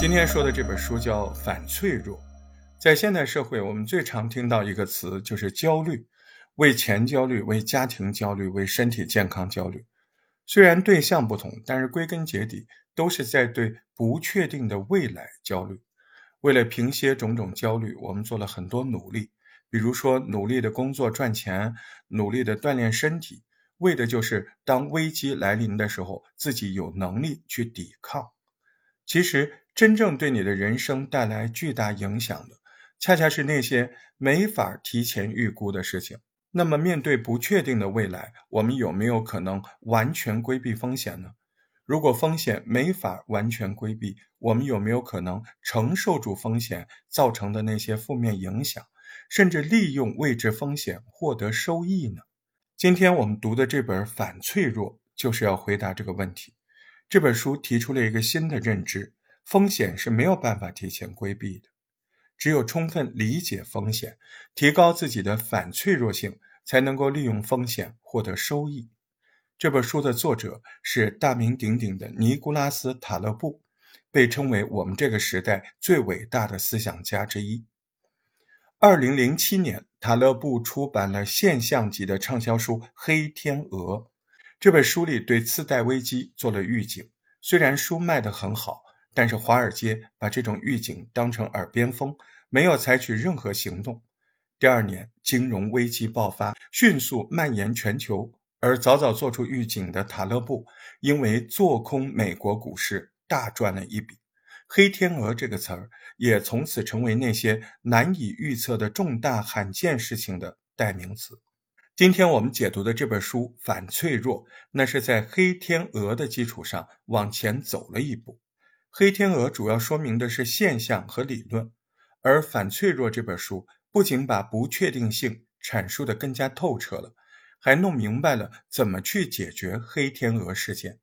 今天说的这本书叫《反脆弱》。在现代社会，我们最常听到一个词就是焦虑，为钱焦虑，为家庭焦虑，为身体健康焦虑。虽然对象不同，但是归根结底都是在对不确定的未来焦虑。为了平息种种焦虑，我们做了很多努力，比如说努力的工作赚钱，努力的锻炼身体，为的就是当危机来临的时候，自己有能力去抵抗。其实，真正对你的人生带来巨大影响的，恰恰是那些没法提前预估的事情。那么，面对不确定的未来，我们有没有可能完全规避风险呢？如果风险没法完全规避，我们有没有可能承受住风险造成的那些负面影响，甚至利用未知风险获得收益呢？今天我们读的这本《反脆弱》就是要回答这个问题。这本书提出了一个新的认知：风险是没有办法提前规避的，只有充分理解风险，提高自己的反脆弱性，才能够利用风险获得收益。这本书的作者是大名鼎鼎的尼古拉斯·塔勒布，被称为我们这个时代最伟大的思想家之一。二零零七年，塔勒布出版了现象级的畅销书《黑天鹅》。这本书里对次贷危机做了预警。虽然书卖得很好，但是华尔街把这种预警当成耳边风，没有采取任何行动。第二年，金融危机爆发，迅速蔓延全球。而早早做出预警的塔勒布，因为做空美国股市大赚了一笔。黑天鹅这个词儿也从此成为那些难以预测的重大罕见事情的代名词。今天我们解读的这本书《反脆弱》，那是在黑天鹅的基础上往前走了一步。黑天鹅主要说明的是现象和理论，而《反脆弱》这本书不仅把不确定性阐述的更加透彻了。还弄明白了怎么去解决黑天鹅事件，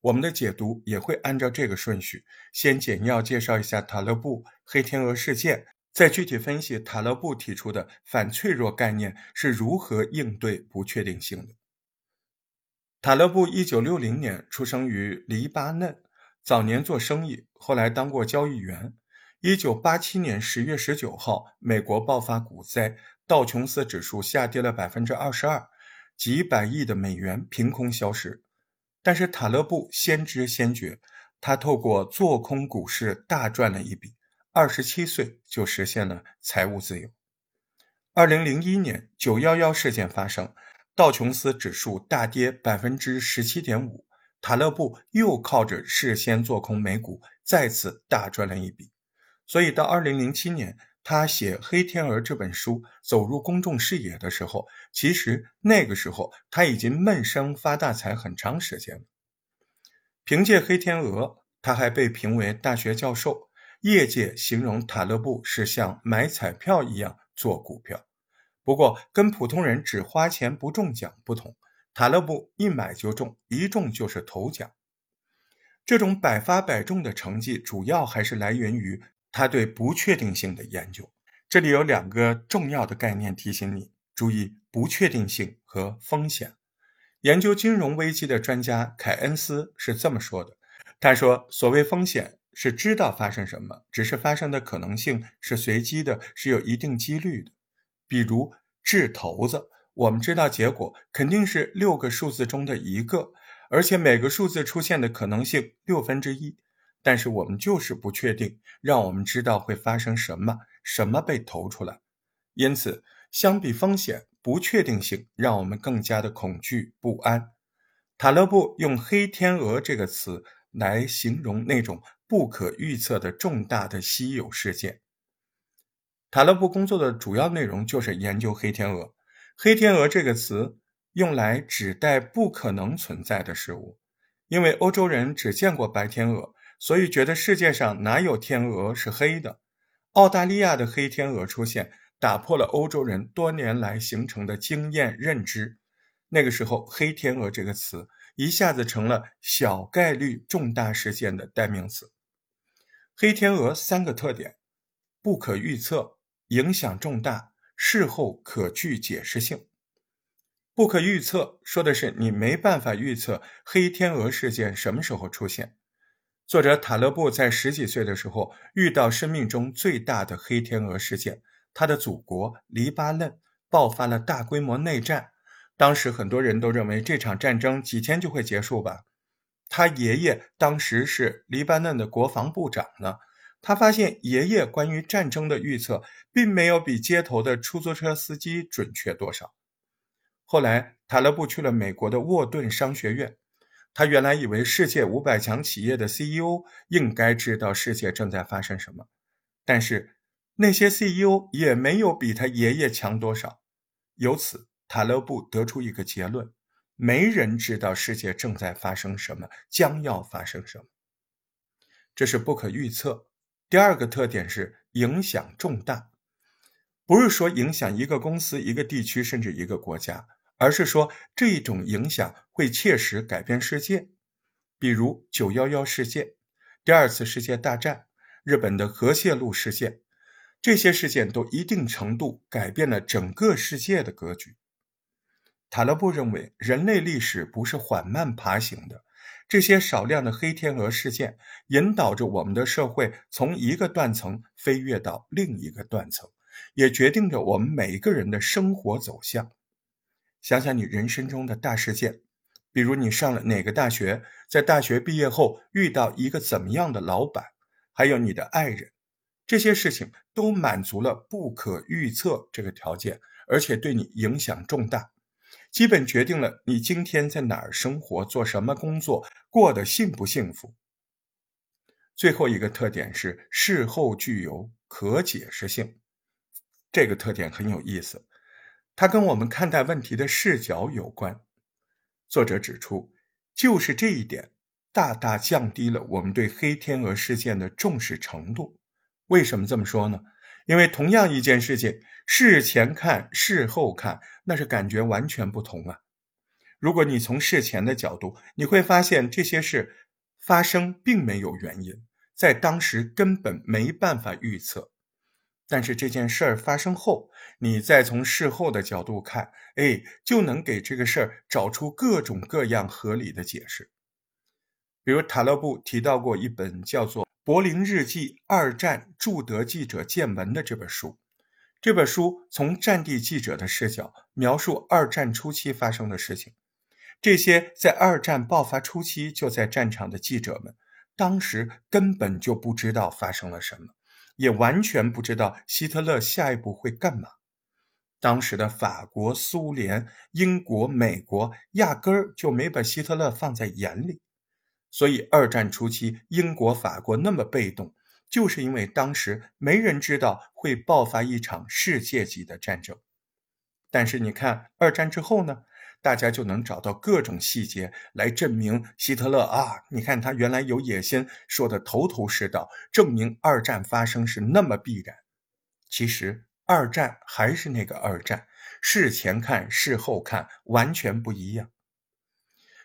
我们的解读也会按照这个顺序，先简要介绍一下塔勒布黑天鹅事件，再具体分析塔勒布提出的反脆弱概念是如何应对不确定性的。塔勒布一九六零年出生于黎巴嫩，早年做生意，后来当过交易员。一九八七年十月十九号，美国爆发股灾，道琼斯指数下跌了百分之二十二。几百亿的美元凭空消失，但是塔勒布先知先觉，他透过做空股市大赚了一笔，二十七岁就实现了财务自由。二零零一年九幺幺事件发生，道琼斯指数大跌百分之十七点五，塔勒布又靠着事先做空美股，再次大赚了一笔。所以到二零零七年。他写《黑天鹅》这本书走入公众视野的时候，其实那个时候他已经闷声发大财很长时间了。凭借《黑天鹅》，他还被评为大学教授。业界形容塔勒布是像买彩票一样做股票。不过，跟普通人只花钱不中奖不同，塔勒布一买就中，一中就是头奖。这种百发百中的成绩，主要还是来源于。他对不确定性的研究，这里有两个重要的概念提醒你注意：不确定性和风险。研究金融危机的专家凯恩斯是这么说的：“他说，所谓风险是知道发生什么，只是发生的可能性是随机的，是有一定几率的。比如掷骰子，我们知道结果肯定是六个数字中的一个，而且每个数字出现的可能性六分之一。”但是我们就是不确定，让我们知道会发生什么，什么被投出来。因此，相比风险，不确定性让我们更加的恐惧不安。塔勒布用“黑天鹅”这个词来形容那种不可预测的重大的稀有事件。塔勒布工作的主要内容就是研究黑天鹅。黑天鹅这个词用来指代不可能存在的事物，因为欧洲人只见过白天鹅。所以觉得世界上哪有天鹅是黑的？澳大利亚的黑天鹅出现，打破了欧洲人多年来形成的经验认知。那个时候，“黑天鹅”这个词一下子成了小概率重大事件的代名词。黑天鹅三个特点：不可预测、影响重大、事后可具解释性。不可预测说的是你没办法预测黑天鹅事件什么时候出现。作者塔勒布在十几岁的时候遇到生命中最大的黑天鹅事件，他的祖国黎巴嫩爆发了大规模内战。当时很多人都认为这场战争几天就会结束吧。他爷爷当时是黎巴嫩的国防部长呢。他发现爷爷关于战争的预测并没有比街头的出租车司机准确多少。后来，塔勒布去了美国的沃顿商学院。他原来以为世界五百强企业的 CEO 应该知道世界正在发生什么，但是那些 CEO 也没有比他爷爷强多少。由此，塔勒布得出一个结论：没人知道世界正在发生什么，将要发生什么。这是不可预测。第二个特点是影响重大，不是说影响一个公司、一个地区，甚至一个国家，而是说这一种影响会切实改变世界。比如九幺幺事件、第二次世界大战、日本的核泄漏事件，这些事件都一定程度改变了整个世界的格局。塔勒布认为，人类历史不是缓慢爬行的。这些少量的黑天鹅事件引导着我们的社会从一个断层飞跃到另一个断层，也决定着我们每一个人的生活走向。想想你人生中的大事件，比如你上了哪个大学，在大学毕业后遇到一个怎么样的老板，还有你的爱人，这些事情都满足了不可预测这个条件，而且对你影响重大。基本决定了你今天在哪儿生活、做什么工作、过得幸不幸福。最后一个特点是事后具有可解释性，这个特点很有意思，它跟我们看待问题的视角有关。作者指出，就是这一点大大降低了我们对黑天鹅事件的重视程度。为什么这么说呢？因为同样一件事情，事前看、事后看，那是感觉完全不同啊。如果你从事前的角度，你会发现这些事发生并没有原因，在当时根本没办法预测。但是这件事儿发生后，你再从事后的角度看，哎，就能给这个事儿找出各种各样合理的解释。比如塔勒布提到过一本叫做。《柏林日记：二战驻德记者见闻》的这本书，这本书从战地记者的视角描述二战初期发生的事情。这些在二战爆发初期就在战场的记者们，当时根本就不知道发生了什么，也完全不知道希特勒下一步会干嘛。当时的法国、苏联、英国、美国压根儿就没把希特勒放在眼里。所以，二战初期，英国、法国那么被动，就是因为当时没人知道会爆发一场世界级的战争。但是，你看二战之后呢，大家就能找到各种细节来证明希特勒啊，你看他原来有野心，说的头头是道，证明二战发生是那么必然。其实，二战还是那个二战，事前看、事后看完全不一样。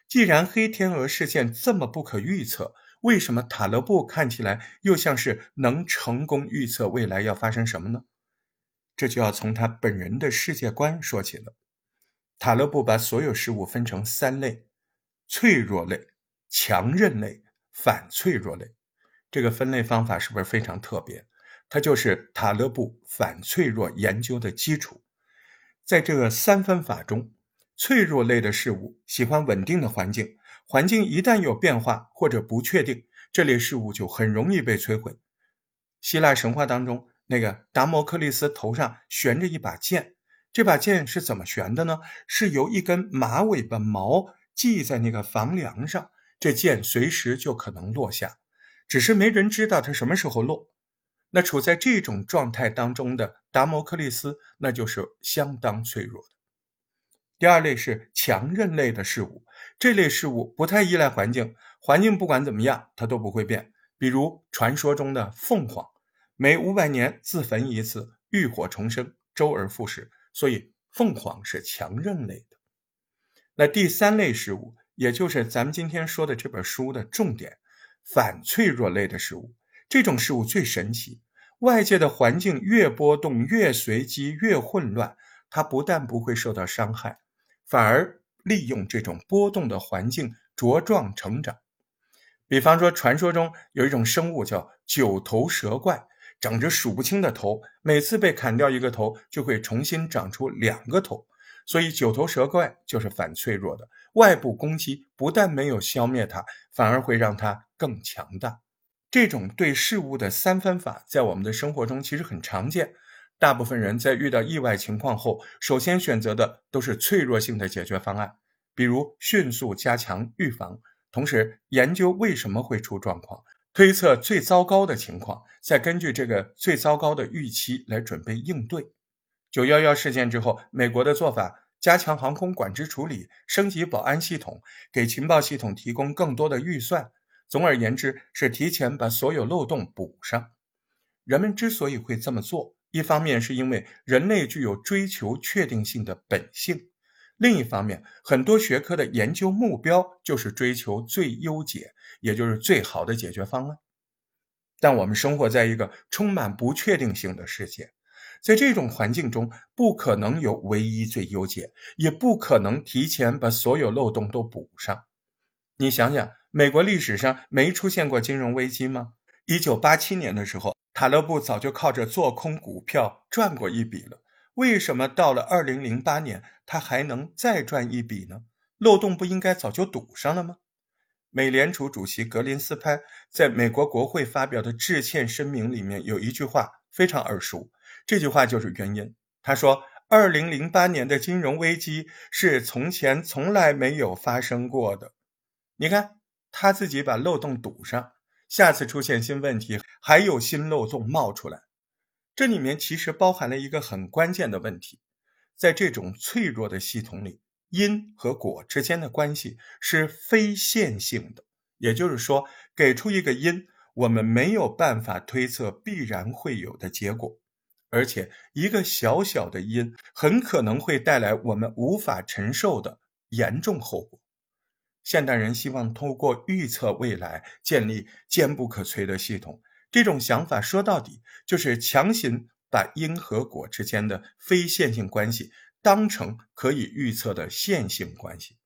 既然黑天鹅事件这么不可预测，为什么塔勒布看起来又像是能成功预测未来要发生什么呢？这就要从他本人的世界观说起了。塔勒布把所有事物分成三类：脆弱类、强韧类、反脆弱类。这个分类方法是不是非常特别？它就是塔勒布反脆弱研究的基础。在这个三分法中。脆弱类的事物喜欢稳定的环境，环境一旦有变化或者不确定，这类事物就很容易被摧毁。希腊神话当中，那个达摩克利斯头上悬着一把剑，这把剑是怎么悬的呢？是由一根马尾巴毛系在那个房梁上，这剑随时就可能落下，只是没人知道它什么时候落。那处在这种状态当中的达摩克利斯，那就是相当脆弱的。第二类是强韧类的事物，这类事物不太依赖环境，环境不管怎么样，它都不会变。比如传说中的凤凰，每五百年自焚一次，浴火重生，周而复始，所以凤凰是强韧类的。那第三类事物，也就是咱们今天说的这本书的重点，反脆弱类的事物，这种事物最神奇，外界的环境越波动、越随机、越混乱，它不但不会受到伤害。反而利用这种波动的环境茁壮成长，比方说，传说中有一种生物叫九头蛇怪，长着数不清的头，每次被砍掉一个头，就会重新长出两个头。所以，九头蛇怪就是反脆弱的。外部攻击不但没有消灭它，反而会让它更强大。这种对事物的三分法，在我们的生活中其实很常见。大部分人在遇到意外情况后，首先选择的都是脆弱性的解决方案，比如迅速加强预防。同时研究为什么会出状况，推测最糟糕的情况，再根据这个最糟糕的预期来准备应对。九幺幺事件之后，美国的做法加强航空管制处理，升级保安系统，给情报系统提供更多的预算。总而言之，是提前把所有漏洞补上。人们之所以会这么做，一方面是因为人类具有追求确定性的本性。另一方面，很多学科的研究目标就是追求最优解，也就是最好的解决方案。但我们生活在一个充满不确定性的世界，在这种环境中，不可能有唯一最优解，也不可能提前把所有漏洞都补上。你想想，美国历史上没出现过金融危机吗？一九八七年的时候，塔勒布早就靠着做空股票赚过一笔了。为什么到了二零零八年，他还能再赚一笔呢？漏洞不应该早就堵上了吗？美联储主席格林斯潘在美国国会发表的致歉声明里面有一句话非常耳熟，这句话就是原因。他说：“二零零八年的金融危机是从前从来没有发生过的。”你看，他自己把漏洞堵上，下次出现新问题，还有新漏洞冒出来。这里面其实包含了一个很关键的问题，在这种脆弱的系统里，因和果之间的关系是非线性的，也就是说，给出一个因，我们没有办法推测必然会有的结果，而且一个小小的因很可能会带来我们无法承受的严重后果。现代人希望通过预测未来，建立坚不可摧的系统。这种想法说到底就是强行把因和果之间的非线性关系当成可以预测的线性关系。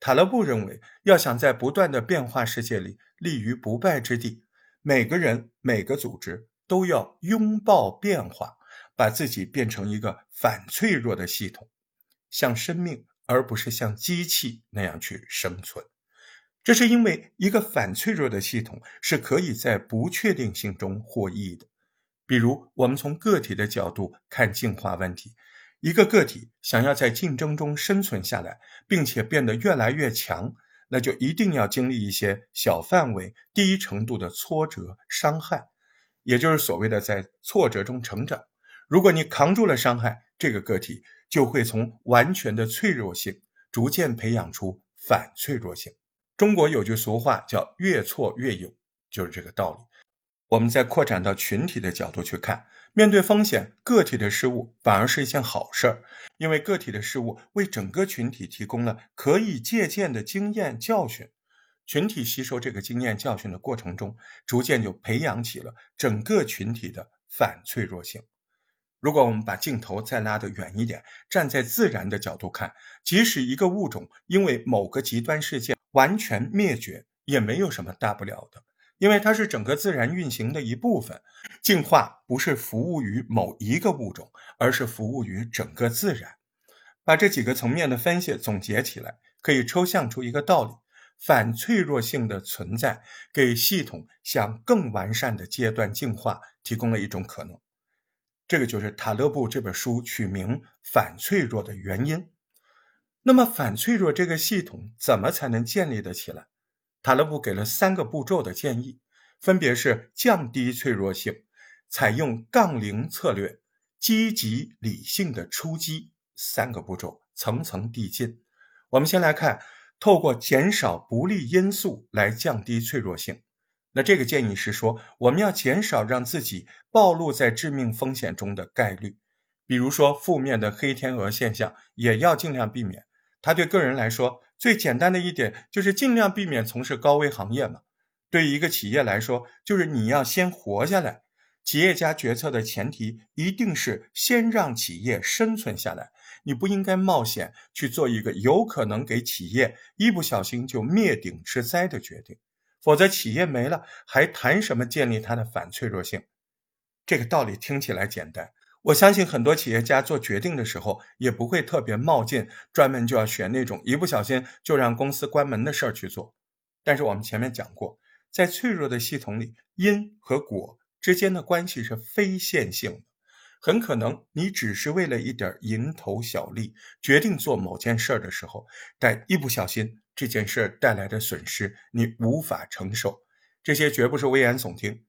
塔勒布认为，要想在不断的变化世界里立于不败之地，每个人、每个组织都要拥抱变化，把自己变成一个反脆弱的系统，像生命而不是像机器那样去生存。这是因为一个反脆弱的系统是可以在不确定性中获益的。比如，我们从个体的角度看进化问题，一个个体想要在竞争中生存下来，并且变得越来越强，那就一定要经历一些小范围、低程度的挫折、伤害，也就是所谓的在挫折中成长。如果你扛住了伤害，这个个体就会从完全的脆弱性逐渐培养出反脆弱性。中国有句俗话叫“越挫越勇”，就是这个道理。我们再扩展到群体的角度去看，面对风险，个体的失误反而是一件好事儿，因为个体的失误为整个群体提供了可以借鉴的经验教训。群体吸收这个经验教训的过程中，逐渐就培养起了整个群体的反脆弱性。如果我们把镜头再拉得远一点，站在自然的角度看，即使一个物种因为某个极端事件完全灭绝，也没有什么大不了的，因为它是整个自然运行的一部分。进化不是服务于某一个物种，而是服务于整个自然。把这几个层面的分析总结起来，可以抽象出一个道理：反脆弱性的存在，给系统向更完善的阶段进化提供了一种可能。这个就是塔勒布这本书取名“反脆弱”的原因。那么，反脆弱这个系统怎么才能建立得起来？塔勒布给了三个步骤的建议，分别是降低脆弱性、采用杠铃策略、积极理性的出击。三个步骤层层递进。我们先来看，透过减少不利因素来降低脆弱性。那这个建议是说，我们要减少让自己暴露在致命风险中的概率，比如说负面的黑天鹅现象，也要尽量避免。他对个人来说，最简单的一点就是尽量避免从事高危行业嘛。对于一个企业来说，就是你要先活下来。企业家决策的前提一定是先让企业生存下来，你不应该冒险去做一个有可能给企业一不小心就灭顶之灾的决定。否则企业没了，还谈什么建立它的反脆弱性？这个道理听起来简单，我相信很多企业家做决定的时候也不会特别冒进，专门就要选那种一不小心就让公司关门的事儿去做。但是我们前面讲过，在脆弱的系统里，因和果之间的关系是非线性的。很可能你只是为了一点蝇头小利，决定做某件事的时候，但一不小心，这件事带来的损失你无法承受。这些绝不是危言耸听。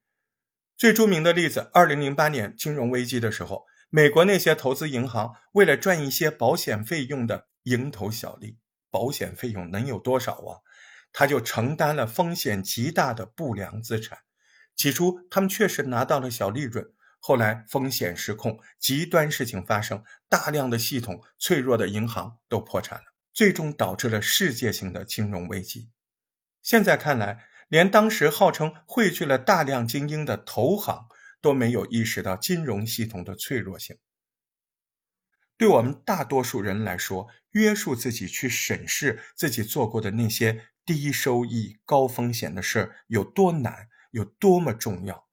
最著名的例子，二零零八年金融危机的时候，美国那些投资银行为了赚一些保险费用的蝇头小利，保险费用能有多少啊？他就承担了风险极大的不良资产。起初，他们确实拿到了小利润。后来风险失控，极端事情发生，大量的系统脆弱的银行都破产了，最终导致了世界性的金融危机。现在看来，连当时号称汇聚了大量精英的投行都没有意识到金融系统的脆弱性。对我们大多数人来说，约束自己去审视自己做过的那些低收益、高风险的事有多难，有多么重要。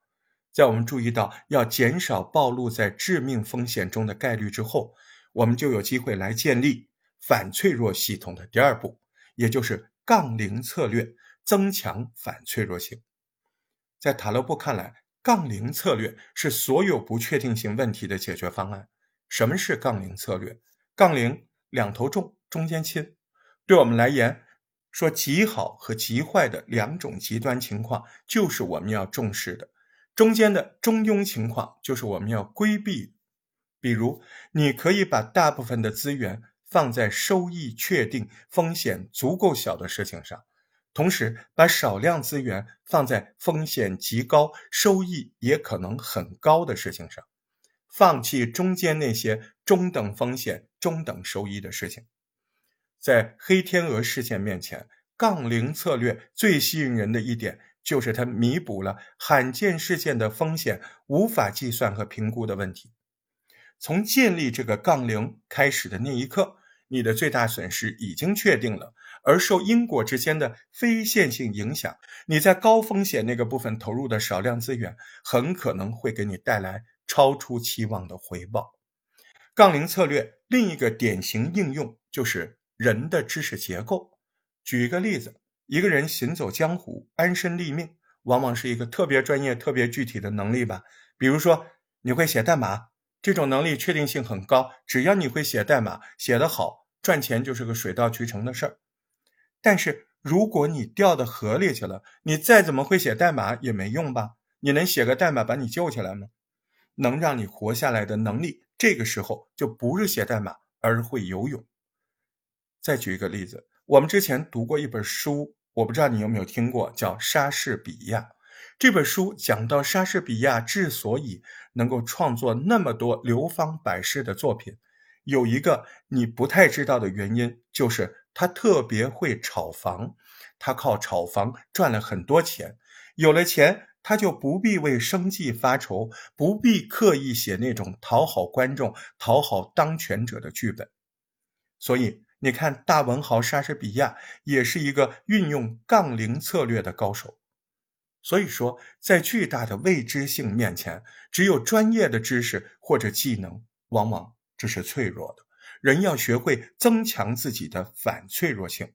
在我们注意到要减少暴露在致命风险中的概率之后，我们就有机会来建立反脆弱系统的第二步，也就是杠铃策略，增强反脆弱性。在塔勒布看来，杠铃策略是所有不确定性问题的解决方案。什么是杠铃策略？杠铃两头重，中间轻。对我们来言，说极好和极坏的两种极端情况，就是我们要重视的。中间的中庸情况就是我们要规避，比如你可以把大部分的资源放在收益确定、风险足够小的事情上，同时把少量资源放在风险极高、收益也可能很高的事情上，放弃中间那些中等风险、中等收益的事情。在黑天鹅事件面前，杠铃策略最吸引人的一点。就是它弥补了罕见事件的风险无法计算和评估的问题。从建立这个杠铃开始的那一刻，你的最大损失已经确定了，而受因果之间的非线性影响，你在高风险那个部分投入的少量资源，很可能会给你带来超出期望的回报。杠铃策略另一个典型应用就是人的知识结构。举一个例子。一个人行走江湖、安身立命，往往是一个特别专业、特别具体的能力吧。比如说，你会写代码，这种能力确定性很高，只要你会写代码，写得好，赚钱就是个水到渠成的事儿。但是，如果你掉到河里去了，你再怎么会写代码也没用吧？你能写个代码把你救起来吗？能让你活下来的能力，这个时候就不是写代码，而会游泳。再举一个例子，我们之前读过一本书。我不知道你有没有听过叫莎士比亚这本书，讲到莎士比亚之所以能够创作那么多流芳百世的作品，有一个你不太知道的原因，就是他特别会炒房，他靠炒房赚了很多钱，有了钱他就不必为生计发愁，不必刻意写那种讨好观众、讨好当权者的剧本，所以。你看，大文豪莎士比亚也是一个运用杠铃策略的高手。所以说，在巨大的未知性面前，只有专业的知识或者技能，往往这是脆弱的。人要学会增强自己的反脆弱性。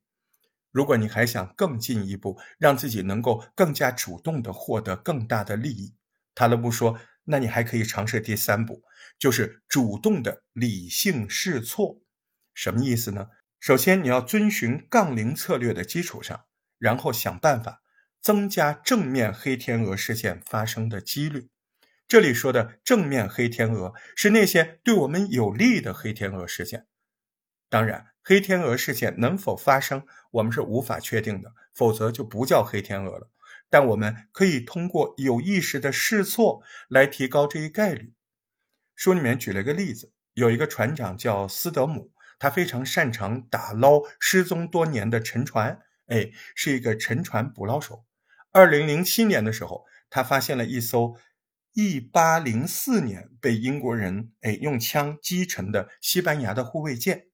如果你还想更进一步，让自己能够更加主动的获得更大的利益，塔勒布说，那你还可以尝试第三步，就是主动的理性试错。什么意思呢？首先，你要遵循杠铃策略的基础上，然后想办法增加正面黑天鹅事件发生的几率。这里说的正面黑天鹅是那些对我们有利的黑天鹅事件。当然，黑天鹅事件能否发生，我们是无法确定的，否则就不叫黑天鹅了。但我们可以通过有意识的试错来提高这一概率。书里面举了一个例子，有一个船长叫斯德姆。他非常擅长打捞失踪多年的沉船，哎，是一个沉船捕捞手。二零零七年的时候，他发现了一艘一八零四年被英国人哎用枪击沉的西班牙的护卫舰。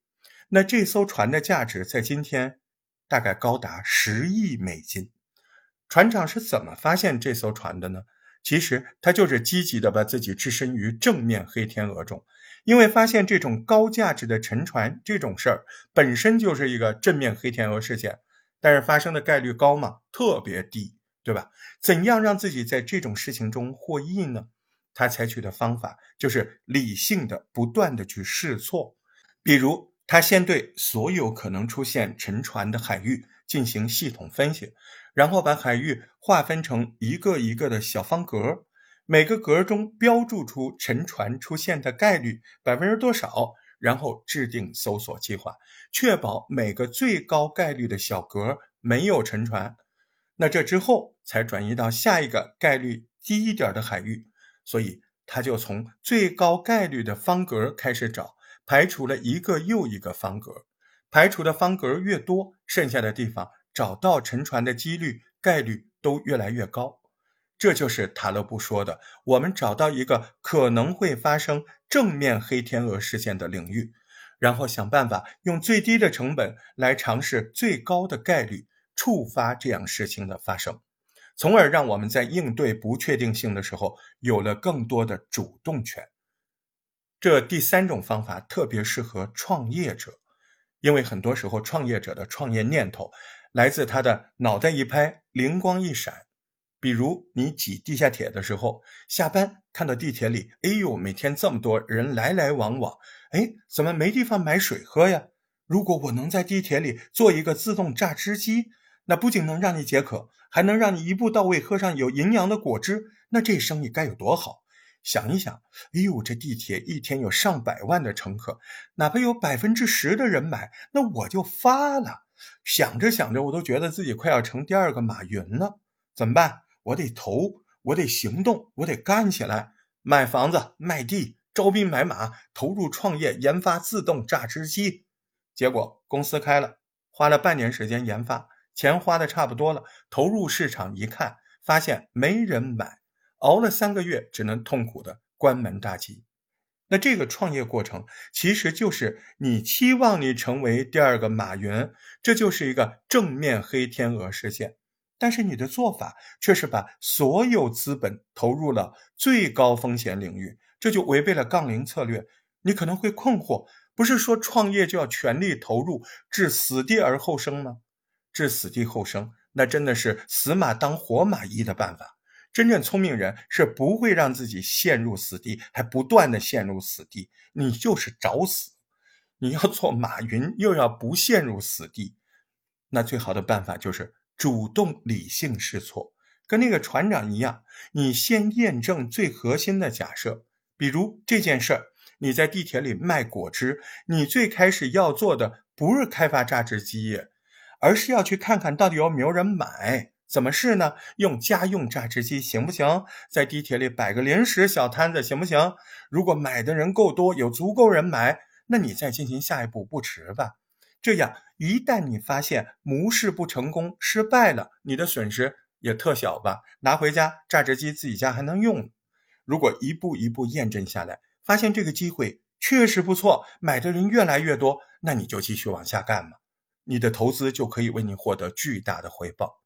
那这艘船的价值在今天大概高达十亿美金。船长是怎么发现这艘船的呢？其实他就是积极的把自己置身于正面黑天鹅中，因为发现这种高价值的沉船这种事儿本身就是一个正面黑天鹅事件，但是发生的概率高吗？特别低，对吧？怎样让自己在这种事情中获益呢？他采取的方法就是理性的不断的去试错，比如他先对所有可能出现沉船的海域进行系统分析。然后把海域划分成一个一个的小方格，每个格中标注出沉船出现的概率百分之多少，然后制定搜索计划，确保每个最高概率的小格没有沉船。那这之后才转移到下一个概率低一点的海域，所以他就从最高概率的方格开始找，排除了一个又一个方格，排除的方格越多，剩下的地方。找到沉船的几率概率都越来越高，这就是塔勒布说的：我们找到一个可能会发生正面黑天鹅事件的领域，然后想办法用最低的成本来尝试最高的概率触发这样事情的发生，从而让我们在应对不确定性的时候有了更多的主动权。这第三种方法特别适合创业者，因为很多时候创业者的创业念头。来自他的脑袋一拍，灵光一闪。比如你挤地下铁的时候，下班看到地铁里，哎呦，每天这么多人来来往往，哎，怎么没地方买水喝呀？如果我能在地铁里做一个自动榨汁机，那不仅能让你解渴，还能让你一步到位喝上有营养的果汁，那这生意该有多好？想一想，哎呦，这地铁一天有上百万的乘客，哪怕有百分之十的人买，那我就发了。想着想着，我都觉得自己快要成第二个马云了。怎么办？我得投，我得行动，我得干起来，买房子、卖地、招兵买马，投入创业，研发自动榨汁机。结果公司开了，花了半年时间研发，钱花的差不多了，投入市场一看，发现没人买，熬了三个月，只能痛苦的关门大吉。那这个创业过程其实就是你期望你成为第二个马云，这就是一个正面黑天鹅事件。但是你的做法却是把所有资本投入了最高风险领域，这就违背了杠铃策略。你可能会困惑，不是说创业就要全力投入，置死地而后生吗？置死地后生，那真的是死马当活马医的办法。真正聪明人是不会让自己陷入死地，还不断的陷入死地，你就是找死。你要做马云，又要不陷入死地，那最好的办法就是主动理性试错，跟那个船长一样，你先验证最核心的假设。比如这件事儿，你在地铁里卖果汁，你最开始要做的不是开发榨汁机，而是要去看看到底有没有人买。怎么试呢？用家用榨汁机行不行？在地铁里摆个临时小摊子行不行？如果买的人够多，有足够人买，那你再进行下一步不迟吧？这样一旦你发现模式不成功、失败了，你的损失也特小吧？拿回家榨汁机自己家还能用。如果一步一步验证下来，发现这个机会确实不错，买的人越来越多，那你就继续往下干嘛？你的投资就可以为你获得巨大的回报。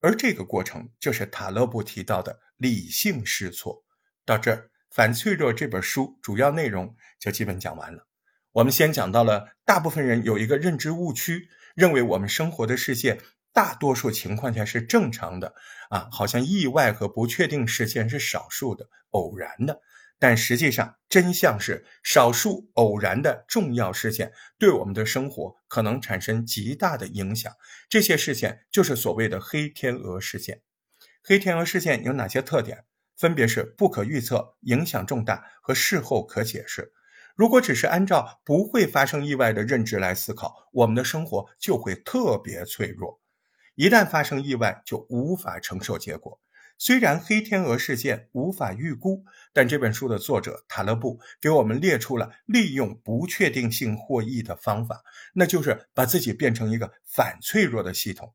而这个过程就是塔勒布提到的理性试错。到这儿，《反脆弱》这本书主要内容就基本讲完了。我们先讲到了，大部分人有一个认知误区，认为我们生活的世界大多数情况下是正常的，啊，好像意外和不确定事件是少数的、偶然的。但实际上，真相是少数偶然的重要事件对我们的生活可能产生极大的影响。这些事件就是所谓的黑天鹅事件。黑天鹅事件有哪些特点？分别是不可预测、影响重大和事后可解释。如果只是按照不会发生意外的认知来思考，我们的生活就会特别脆弱。一旦发生意外，就无法承受结果。虽然黑天鹅事件无法预估，但这本书的作者塔勒布给我们列出了利用不确定性获益的方法，那就是把自己变成一个反脆弱的系统。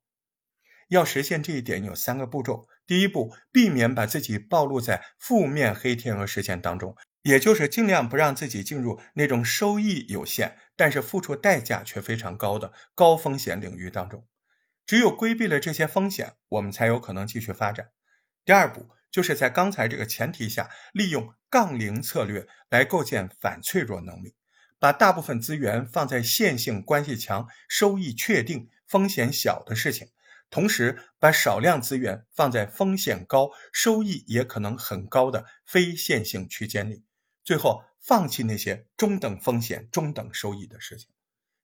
要实现这一点，有三个步骤：第一步，避免把自己暴露在负面黑天鹅事件当中，也就是尽量不让自己进入那种收益有限，但是付出代价却非常高的高风险领域当中。只有规避了这些风险，我们才有可能继续发展。第二步就是在刚才这个前提下，利用杠铃策略来构建反脆弱能力，把大部分资源放在线性关系强、收益确定、风险小的事情，同时把少量资源放在风险高、收益也可能很高的非线性区间里，最后放弃那些中等风险、中等收益的事情。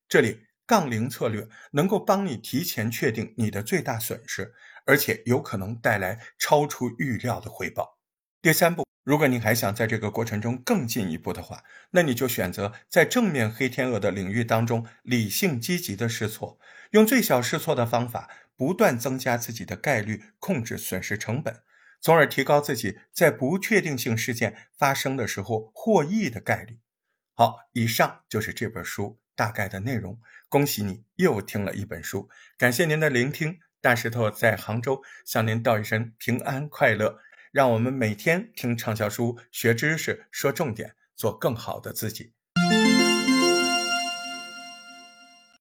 这里。杠铃策略能够帮你提前确定你的最大损失，而且有可能带来超出预料的回报。第三步，如果你还想在这个过程中更进一步的话，那你就选择在正面黑天鹅的领域当中理性积极的试错，用最小试错的方法，不断增加自己的概率，控制损失成本，从而提高自己在不确定性事件发生的时候获益的概率。好，以上就是这本书。大概的内容，恭喜你又听了一本书，感谢您的聆听。大石头在杭州向您道一声平安快乐，让我们每天听畅销书，学知识，说重点，做更好的自己。